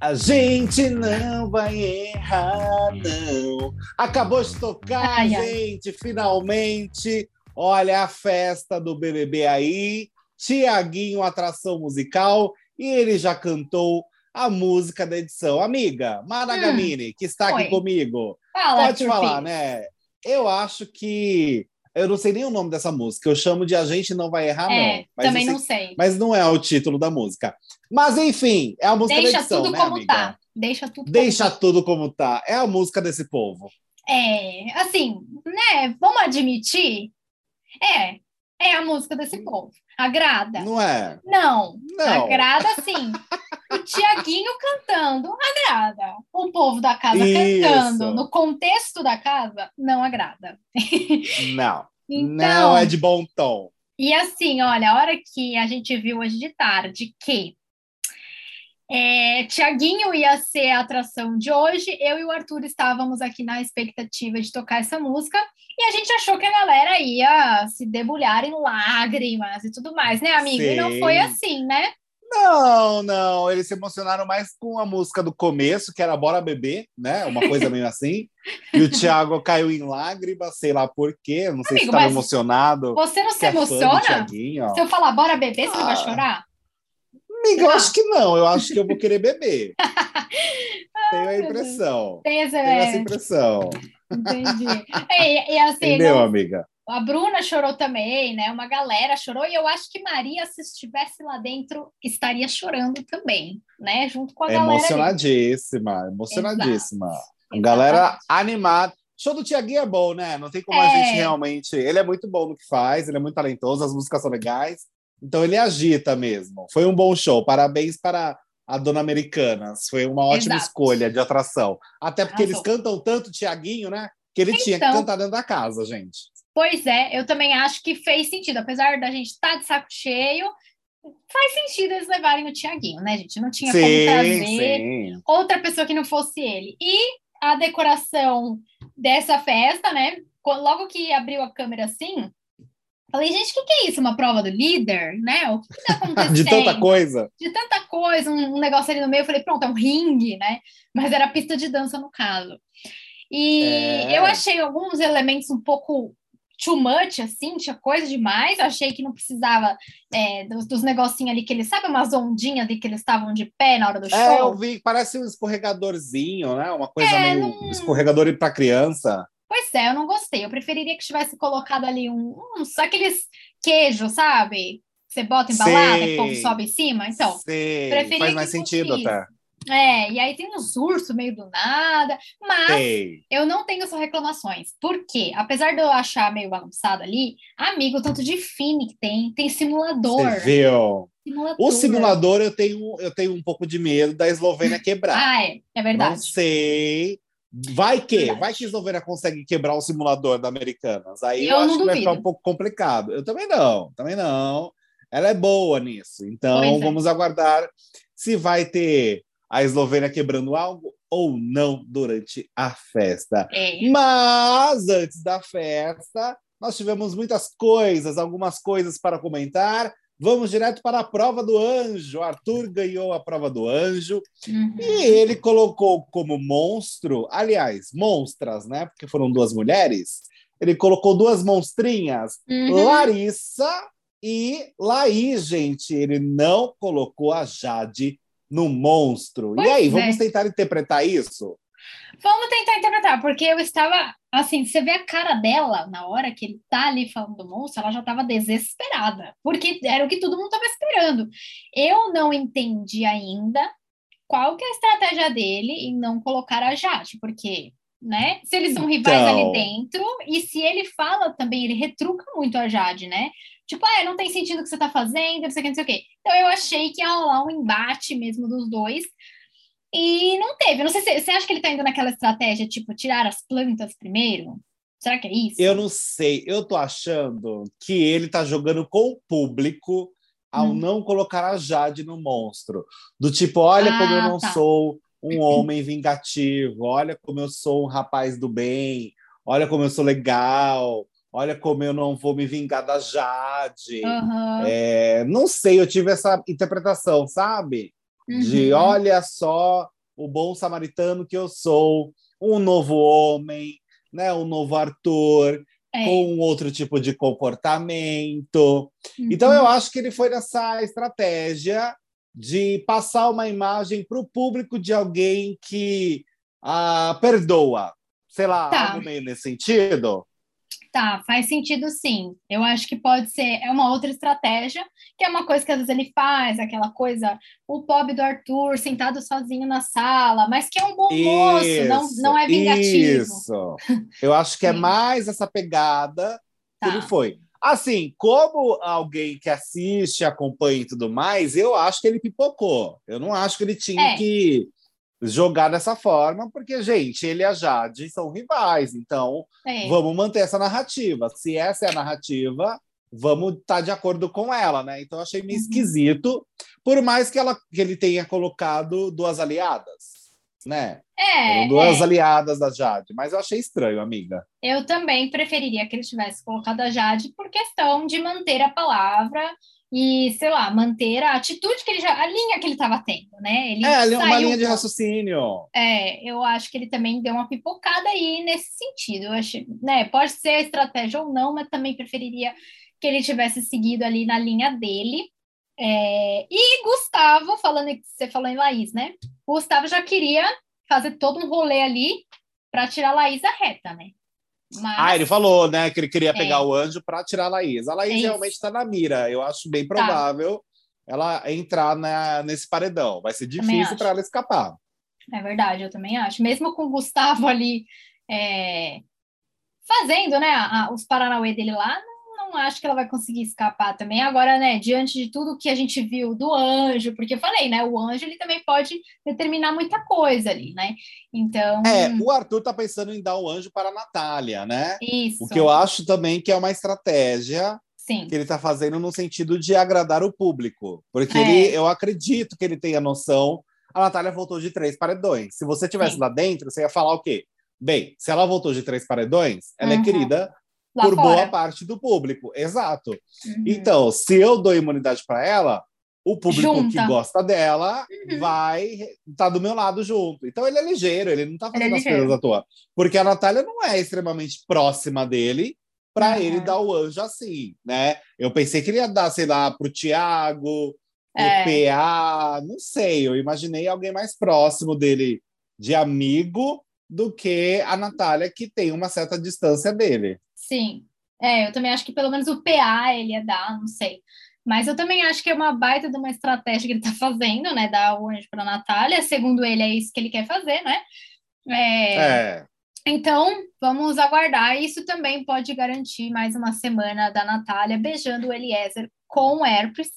A gente não vai errar, não. Acabou de tocar, Ai, ai. gente, finalmente. Olha a festa do BBB aí. Tiaguinho, atração musical, e ele já cantou a música da edição. Amiga, Mara Hum, que está aqui oi. comigo, Fala, pode falar, né? Eu acho que. Eu não sei nem o nome dessa música. Eu chamo de A Gente Não Vai Errar, É, não. Mas também eu não sei- sei. Mas não é o título da música. Mas enfim, é a música Deixa da edição, tudo né, como amiga? tá. Deixa tudo Deixa como tudo como tá. É a música desse povo. tá. É, assim, né? Vamos admitir. É, é a música desse povo. Agrada? Não é? Não. Não. Agrada sim. O Tiaguinho cantando agrada. O povo da casa Isso. cantando no contexto da casa não agrada. Não. Então, Não é de bom tom. E assim, olha, a hora que a gente viu hoje de tarde que é, Tiaguinho ia ser a atração de hoje, eu e o Arthur estávamos aqui na expectativa de tocar essa música e a gente achou que a galera ia se debulhar em lágrimas e tudo mais, né, amigo? E não Sim. foi assim, né? Não, não. Eles se emocionaram mais com a música do começo, que era Bora Beber, né? Uma coisa meio assim. E o Thiago caiu em lágrimas, sei lá por quê. Não sei Amigo, se estava emocionado. Você não se é emociona? Se eu falar bora beber, você não vai Ah. chorar? Amiga, eu acho que não. Eu acho que eu vou querer beber. Tenho a impressão. Tem essa, Tenho essa impressão. entendi. E, e assim, Entendeu, não- amiga? A Bruna chorou também, né? Uma galera chorou, e eu acho que Maria, se estivesse lá dentro, estaria chorando também, né? Junto com a É galera. ali. emocionadíssima, emocionadíssima. A Exato. galera animada. Show do Tiaguinho é bom, né? Não tem como a É. gente realmente. Ele é muito bom no que faz, ele é muito talentoso, as músicas são legais. Então ele agita mesmo. Foi um bom show. Parabéns para a Dona Americanas. Foi uma ótima Exato. escolha de atração. Até porque eles Arrasou. cantam tanto Tiaguinho, né? Que ele tinha que Então. cantar dentro da casa, gente. Pois é, eu também acho que fez sentido. Apesar da gente estar de saco cheio, faz sentido eles levarem o Tiaguinho, né, gente? Não tinha como trazer sim. outra pessoa que não fosse ele. E a decoração dessa festa, né? Logo que abriu a câmera assim, falei, gente, o que, que é isso? Uma prova do líder, né? O que, que tá acontecendo? De tanta coisa. de tanta coisa, um, um negócio ali no meio, eu falei, pronto, é um ringue, né? Mas era pista de dança no caso. E É. eu achei alguns elementos um pouco too much, assim, tinha coisa demais. Eu achei que não precisava é, dos, dos negocinhos ali que eles, sabe, umas ondinhas ali que eles estavam de pé na hora do É, eu show? vi, parece um escorregadorzinho, né? Uma coisa É, meio não- escorregador para criança. Eu não gostei. Eu preferiria que tivesse colocado ali um, uns, aqueles queijos, sabe? Você bota embalado e o povo sobe em cima. Então, Sei, preferia faz mais sentido isso. até. é, e aí tem uns ursos meio do nada, mas Sei. Eu não tenho essas reclamações. Por quê? Apesar de eu achar meio bagunçado ali, amigo, o tanto de fine que tem, tem simulador. Você viu? simulador. O simulador eu tenho, eu tenho um pouco de medo da Eslovênia quebrar. Ah, é, é Não verdade. sei. Vai que, Verdade. vai que a Eslovênia consegue quebrar o simulador da Americanas. Aí eu, Eu acho que vai ficar um pouco complicado. Eu também não, também não. Ela é boa nisso. Então é. vamos aguardar se vai ter a Eslovênia quebrando algo ou não durante a festa. É. Mas antes da festa, nós tivemos muitas coisas, algumas coisas para comentar. Vamos direto para a prova do anjo. Arthur ganhou a prova do anjo Uhum. e ele colocou como monstro, aliás, monstras, né? Porque foram duas mulheres. Ele colocou duas monstrinhas, Uhum. Larissa e Laís, gente. Ele não colocou a Jade no monstro. Pois e aí, é. vamos tentar interpretar isso? Vamos tentar interpretar, porque eu estava assim, você vê a cara dela na hora que ele tá ali falando do monstro, ela já estava desesperada, porque era o que todo mundo estava esperando. Eu não entendi ainda qual que é a estratégia dele em não colocar a Jade, porque, né? Se eles são rivais Então. ali dentro, e se ele fala também, ele retruca muito a Jade, né? Tipo, ah, não tem sentido o que você tá fazendo, não sei o que, não sei o quê. Então eu achei que ia rolar um embate mesmo dos dois. E não teve. Não sei se você acha que ele tá indo naquela estratégia, tipo, tirar as plantas primeiro? Será que é isso? Eu não sei, eu tô achando que ele tá jogando com o público ao Hum. não colocar a Jade no monstro. Do tipo, olha Ah, como eu não tá. sou um homem vingativo, olha como eu sou um rapaz do bem, olha como eu sou legal, olha como eu não vou me vingar da Jade. Aham. É, não sei, eu tive essa interpretação, sabe? De Uhum. olha só o bom samaritano que eu sou, um novo homem, né? Um novo Arthur, É. com outro tipo de comportamento. Então Uhum. eu acho que ele foi nessa estratégia de passar uma imagem para o público de alguém que ah, perdoa. Sei lá, Tá. algo meio nesse sentido. Tá, faz sentido sim. Eu acho que pode ser, é uma outra estratégia, que é uma coisa que às vezes ele faz, aquela coisa, o pobre do Arthur sentado sozinho na sala, mas que é um bom moço, não, Isso, não é vingativo. Isso. Eu acho que é mais essa pegada que Tá. ele foi. Assim, como alguém que assiste, acompanha e tudo mais, eu acho que ele pipocou. Eu não acho que ele tinha É. que jogar dessa forma, porque, gente, ele e a Jade são rivais, então É. vamos manter essa narrativa. Se essa é a narrativa, vamos estar de acordo com ela, né? Então achei meio Uhum. esquisito, por mais que, ela, que ele tenha colocado duas aliadas, né? É, Eram duas é. aliadas da Jade, mas eu achei estranho, amiga. Eu também preferiria que ele tivesse colocado a Jade por questão de manter a palavra e, sei lá, manter a atitude que ele já, a linha que ele estava tendo, né? Ele É, é uma saiu linha de raciocínio. É, eu acho que ele também deu uma pipocada aí nesse sentido. Eu acho, né, pode ser estratégia ou não, mas também preferiria que ele tivesse seguido ali na linha dele. É, e Gustavo, falando que você falou em Laís, né? Gustavo já queria fazer todo um rolê ali para tirar a Laís da reta, né? Mas, Ah, ele falou, né, que ele queria pegar É. o anjo para tirar a Laís. A Laís É. Tá. realmente está na mira. Eu acho bem provável ela entrar na- nesse paredão. Vai ser difícil para ela escapar. É verdade, eu também acho. Mesmo com o Gustavo ali é, fazendo, né, a- os Paranauê dele lá, não, acho que ela vai conseguir escapar também. Agora, né, diante de tudo que a gente viu do anjo, porque eu falei, né, o anjo ele também pode determinar muita coisa ali, né? Então, É, o Arthur tá pensando em dar o anjo para a Natália, né? isso. O que eu acho também que é uma estratégia Sim, que ele está fazendo no sentido de agradar o público. Porque É. ele, eu acredito que ele tenha noção. A Natália voltou de três paredões. Se você tivesse Sim. lá dentro, você ia falar o quê? Bem, se ela voltou de três paredões, ela é Uhum. querida lá por fora. boa parte do público. Exato. Uhum. Então, se eu dou imunidade para ela, o público Junta. que gosta dela Uhum. vai estar do meu lado junto. Então ele é ligeiro, ele não tá Ele é fazendo as ligeiro. coisas à toa. Porque a Natália não é extremamente próxima dele para ele dar o anjo assim, né? Eu pensei que ele ia dar, sei lá, pro Tiago, pro É. PA, não sei. Eu imaginei alguém mais próximo dele de amigo do que a Natália, que tem uma certa distância dele. Sim. É, eu também acho que pelo menos o PA ele ia dar, não sei. Mas eu também acho que é uma baita de uma estratégia que ele tá fazendo, né? Dar o anjo para Natália. Segundo ele, é isso que ele quer fazer, né? É, É. Então, vamos aguardar. Isso também pode garantir mais uma semana da Natália beijando o Eliezer com herpes.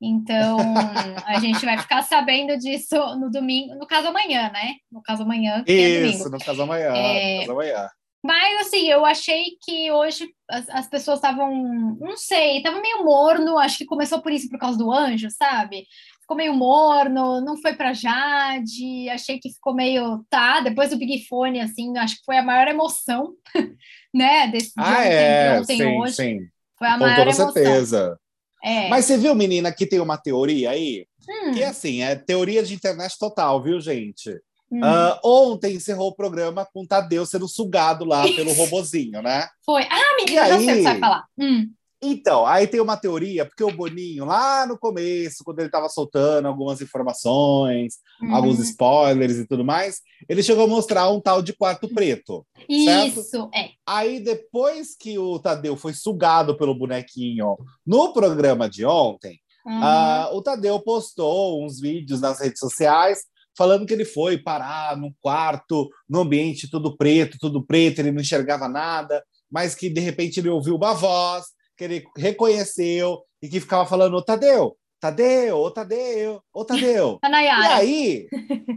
Então, a gente vai ficar sabendo disso no domingo, no caso amanhã, né? No caso amanhã, é. Isso, no caso amanhã. É. No caso amanhã. Mas assim, eu achei que hoje as, as pessoas estavam, não sei, estavam meio morno, acho que começou por isso, por causa do anjo, sabe? Ficou meio morno, não foi pra Jade, achei que ficou meio, tá, depois do Big Fone, assim, acho que foi a maior emoção, né, desse de Ah, ontem, é, de ontem sim, hoje, sim. foi a Com maior toda emoção. certeza. É. Mas você viu, menina, que tem uma teoria aí? Hum, Que assim, é teoria de internet total, viu, gente? Hum, Ah, ontem encerrou o programa com o Tadeu sendo sugado lá pelo robozinho, né? foi. Ah, menina, aí? você vai falar. Hum, Então, aí tem uma teoria, porque o Boninho, lá no começo, quando ele estava soltando algumas informações, hum. alguns spoilers e tudo mais, ele chegou a mostrar um tal de quarto preto. certo? Isso, é. Aí, depois que o Tadeu foi sugado pelo bonequinho no programa de ontem, Uhum. Ah, o Tadeu postou uns vídeos nas redes sociais falando que ele foi parar num quarto, no ambiente tudo preto, tudo preto, ele não enxergava nada, mas que de repente ele ouviu uma voz que ele reconheceu e que ficava falando: Ô Tadeu, Tadeu, ô Tadeu, ô Tadeu. A E aí,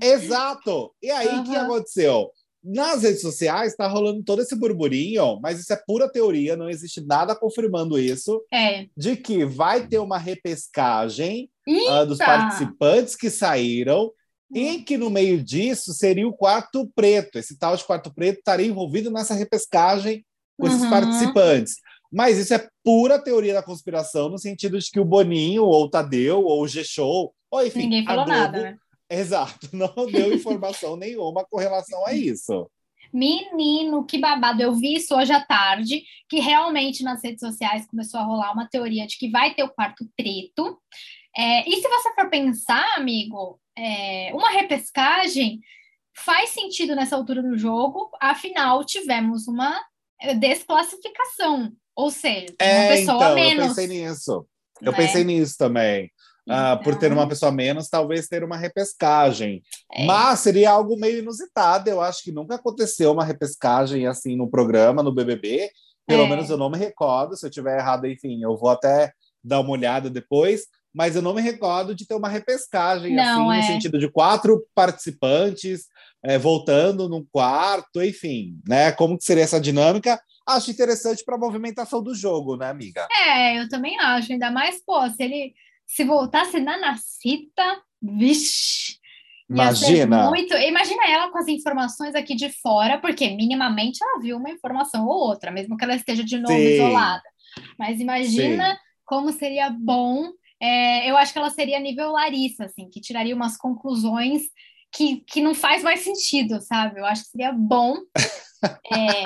exato. E aí, o que Aham. aconteceu? Nas redes sociais está rolando todo esse burburinho, mas isso é pura teoria, não existe nada confirmando isso É. de que vai ter uma repescagem ah, dos participantes que saíram e que no meio disso seria o quarto preto. Esse tal de quarto preto estaria envolvido nessa repescagem com esses Uhum. participantes. Mas isso é pura teoria da conspiração, no sentido de que o Boninho, ou o Tadeu, ou o G-Show, ou enfim, Ninguém a falou Globo, nada, né? Exato, não deu informação nenhuma com relação a isso. Menino, que babado. Eu vi isso hoje à tarde, que realmente nas redes sociais começou a rolar uma teoria de que vai ter o quarto preto. É, e se você for pensar, amigo, é, uma repescagem faz sentido nessa altura do jogo, afinal, tivemos uma é, desclassificação. Ou seja, uma É, pessoa então, menos. eu pensei nisso. Eu né? pensei nisso também. Ah, por ter Então, uma pessoa menos, talvez ter uma repescagem. é. Mas seria algo meio inusitado. Eu acho que nunca aconteceu uma repescagem assim no programa, no BBB. Pelo É. menos eu não me recordo. Se eu tiver errado, enfim, eu vou até dar uma olhada depois. Mas eu não me recordo de ter uma repescagem Não, assim, é. no sentido de quatro participantes é, voltando num quarto, enfim, né? Como que seria essa dinâmica? Acho interessante para a movimentação do jogo, né, amiga? É, eu também acho. Ainda mais, pô, se ele se voltasse na Nacita, vixe. Imagina. Muito... Imagina ela com as informações aqui de fora, porque minimamente ela viu uma informação ou outra, mesmo que ela esteja de novo Sim. isolada. Mas imagina como seria bom. É, eu acho que ela seria nível Larissa, assim, que tiraria umas conclusões que, que não faz mais sentido, sabe? Eu acho que seria bom. É,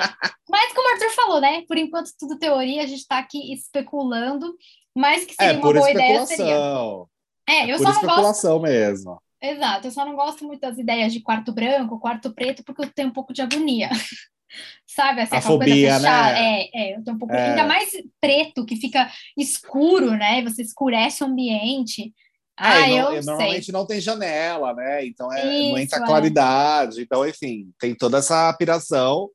mas como o Arthur falou, né? Por enquanto, tudo teoria, a gente está aqui especulando, mas que seria É, uma boa ideia seria. especulação. É, eu só não gosto. especulação mesmo. Exato, eu só não gosto muito das ideias de quarto branco, quarto preto, porque eu tenho um pouco de agonia. Sabe, assim, A fobia, né? É, é, eu tenho um pouco. É. Ainda mais preto, que fica escuro, né? Você escurece o ambiente. Ah, e não- eu e sei. normalmente não tem janela, né? Então é, Isso, entra é. claridade. Então, enfim, tem toda essa apiração.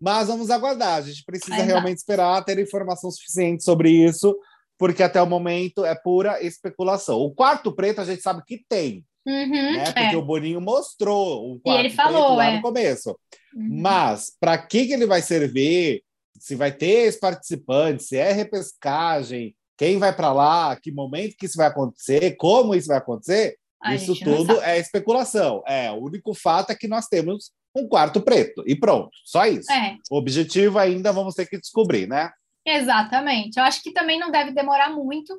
Mas vamos aguardar. A gente precisa Exato. realmente esperar ter informação suficiente sobre isso, porque até o momento é pura especulação. O quarto preto a gente sabe que tem, Uhum, né? Porque é. o Boninho mostrou o E quarto ele falou, preto lá é. no começo. Uhum. Mas para que, que ele vai servir? Se vai ter esse participante, se é repescagem, quem vai para lá, que momento que isso vai acontecer, como isso vai acontecer, A isso tudo é especulação. É, o único fato é que nós temos um quarto preto e pronto, só isso. É, O objetivo ainda vamos ter que descobrir, né? exatamente. Eu acho que também não deve demorar muito,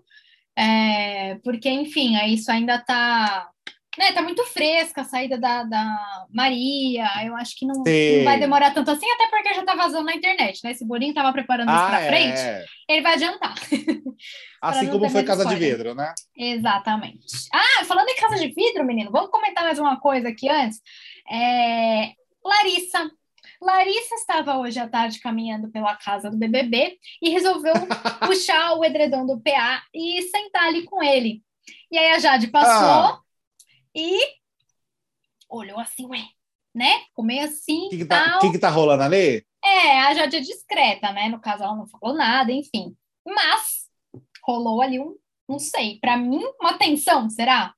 é, porque, enfim, aí isso ainda tá. Né, tá muito fresca a saída da, da Maria. Eu acho que não, não vai demorar tanto assim, até porque já tá vazando na internet, né? Se o Boninho tava preparando isso pra frente, é. ele vai adiantar. Assim como foi Casa de. Vidro, né? Exatamente. Ah, falando em casa de vidro, menino, vamos comentar mais uma coisa aqui antes. É, Larissa. Larissa estava hoje à tarde caminhando pela casa do BBB e resolveu puxar o edredom do PA e sentar ali com ele. E aí a Jade passou Ah. E olhou assim, ué, né? Comeu assim O que, que, tá, que que tá rolando ali? É, a Jade é discreta, né? No caso, ela não falou nada, enfim. Mas rolou ali um, não sei, para mim, uma tensão, será?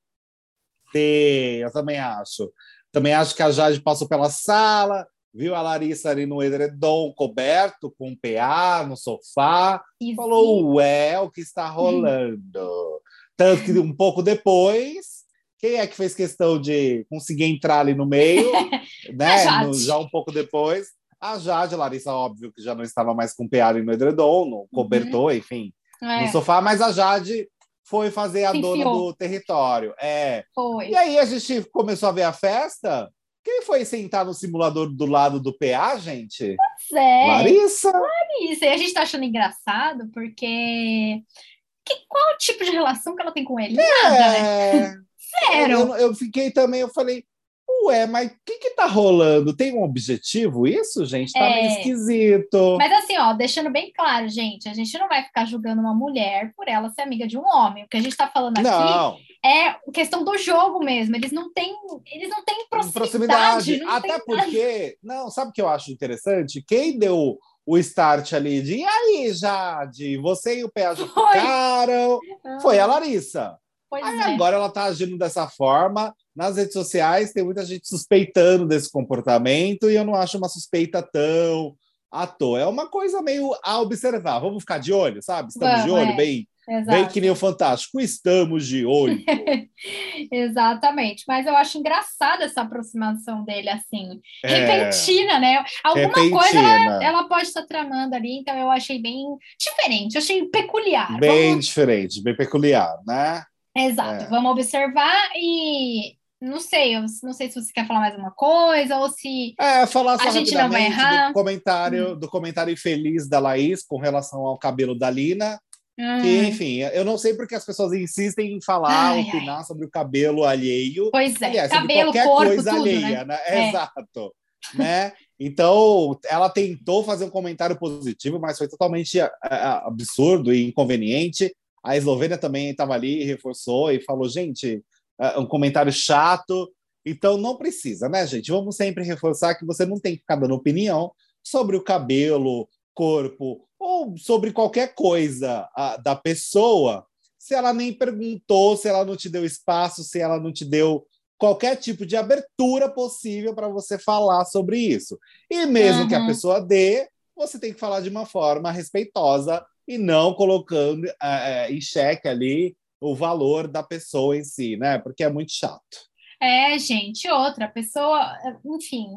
Sim, eu também acho. Também acho que a Jade passou pela sala, viu a Larissa ali no edredom coberto, com um PA no sofá, E falou, ué, o que está rolando? Tanto que um pouco depois, quem é que fez questão de conseguir entrar ali no meio, né? No- já um pouco depois, a Jade, Larissa, óbvio que já não estava mais com PA ali no edredom, no cobertor, enfim, é, no sofá, mas a Jade foi fazer a Se dona enfiou. do território. É. foi. E aí a gente começou a ver a festa. Quem foi sentar no simulador do lado do PA, gente? É, Larissa. isso. E a gente tá achando engraçado porque que, qual o tipo de relação que ela tem com ele? Nada, né? Eu, eu fiquei também, eu falei, ué, mas o que que tá rolando? Tem um objetivo isso, gente? Tá meio É. esquisito. Mas assim, ó, deixando bem claro, gente, a gente não vai ficar julgando uma mulher por ela ser amiga de um homem. O que a gente tá falando aqui Não, é questão do jogo mesmo. Eles não têm, eles não têm proximidade. proximidade. não Até porque, não, sabe o que eu acho interessante? Quem deu o start ali de, e aí, Jade, você e o PA já ficaram? nada. Foi a Larissa. Pois Aí é. agora ela tá agindo dessa forma. Nas redes sociais tem muita gente suspeitando desse comportamento e eu não acho uma suspeita tão à toa. É uma coisa meio a observar. Vamos ficar de olho, sabe? Estamos de Vamos, olho, é. bem, Exato. Bem que nem o Fantástico, estamos de olho. Exatamente, mas eu acho engraçada essa aproximação dele, assim, é. repentina, né? Alguma repentina. coisa ela, ela, pode estar tramando ali, então eu achei bem diferente, achei peculiar. Bem Vamos... diferente, bem peculiar, né? Exato, é. vamos observar e não sei, eu não sei se você quer falar mais uma coisa ou se é, falar só a gente não vai errar. Do comentário, hum. do comentário infeliz da Laís com relação ao cabelo da Lina. Hum. Que, enfim, eu não sei porque as pessoas insistem em falar, ai, opinar ai. sobre o cabelo alheio. Pois é, Aliás, cabelo, qualquer corpo, coisa tudo, alheia, né? né? É. Exato. né? Então, ela tentou fazer um comentário positivo, mas foi totalmente absurdo e inconveniente. A Eslovênia também estava ali, reforçou e falou: gente, um comentário chato. Então não precisa, né, gente? Vamos sempre reforçar que você não tem que ficar dando opinião sobre o cabelo, corpo ou sobre qualquer coisa a, da pessoa, se ela nem perguntou, se ela não te deu espaço, se ela não te deu qualquer tipo de abertura possível para você falar sobre isso. E mesmo uhum. que a pessoa dê, você tem que falar de uma forma respeitosa e não colocando é, em xeque ali o valor da pessoa em si, né? Porque é muito chato. É, gente, outra pessoa, enfim,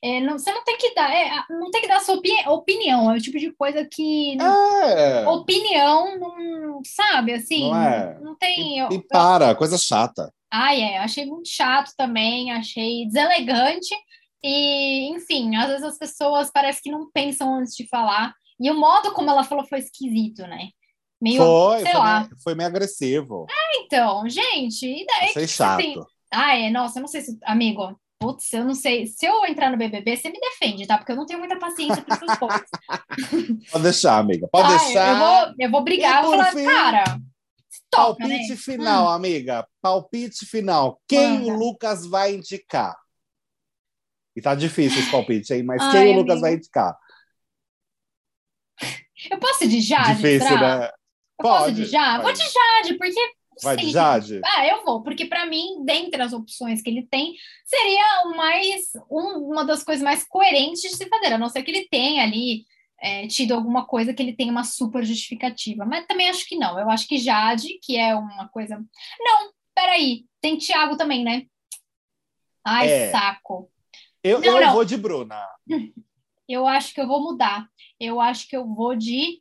é, não, você não tem que dar, é, não tem que dar sua opi opinião, é o tipo de coisa que é. opinião não sabe, assim, não, é. não tem. E, eu, e para, eu, coisa chata. Ai, é, achei muito chato também, achei deselegante e, enfim, às vezes as pessoas parece que não pensam antes de falar. E o modo como ela falou foi esquisito, né? Meio, foi, sei foi lá. Meio, foi meio agressivo. É, então, gente, e daí Achei chato. Assim, ah, é, nossa, eu não sei se, amigo, putz, eu não sei, se eu entrar no BBB, você me defende, tá? Porque eu não tenho muita paciência para essas coisas. Pode deixar, amiga, pode ah, deixar. Eu vou, eu vou brigar, vou falar, fim, cara, toca, palpite né? final, hum. amiga, palpite final. Quem Manda. o Lucas vai indicar? E tá difícil esse palpite, hein? Mas Ai, quem o Lucas vai indicar? Eu posso de Jade? Difícil, né? Eu Pode, posso de Jade? Vou de Jade, porque. Vai de Jade? Ah, eu vou, porque para mim, dentre as opções que ele tem, seria o mais um, uma das coisas mais coerentes de se fazer, a não ser que ele tenha ali é, tido alguma coisa que ele tenha uma super justificativa. Mas também acho que não. Eu acho que Jade, que é uma coisa. Não, peraí, tem Thiago também, né? Ai, é. saco. Eu, não, eu não. vou de Bruna. Eu acho que eu vou mudar. Eu acho que eu vou de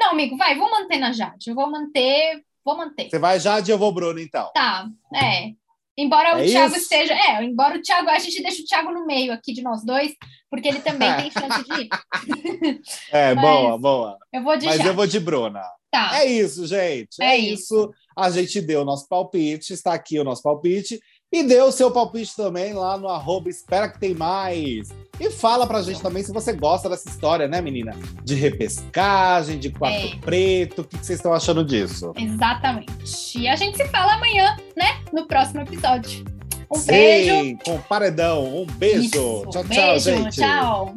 não, amigo, vai, vou manter na Jade. Eu vou manter, vou manter. Você vai Jade e eu vou Bruno, então. Tá, é. Embora é o Thiago isso? esteja. É, embora o Thiago. A gente deixa o Thiago no meio aqui de nós dois, porque ele também tem chance de ir. É, Mas boa, boa. Eu vou de Mas Jade. eu vou de Bruna. Tá. É isso, gente. É, é isso. isso. A gente deu o nosso palpite, está aqui o nosso palpite. E dê o seu palpite também lá no arroba Espera Que Tem Mais. E fala pra gente também se você gosta dessa história, né, menina? De repescagem, de quarto é. preto. O que vocês estão achando disso? Exatamente. E a gente se fala amanhã, né? No próximo episódio. Um Sim, beijo. com paredão. Um beijo. Isso, tchau, beijo, tchau, gente. Tchau.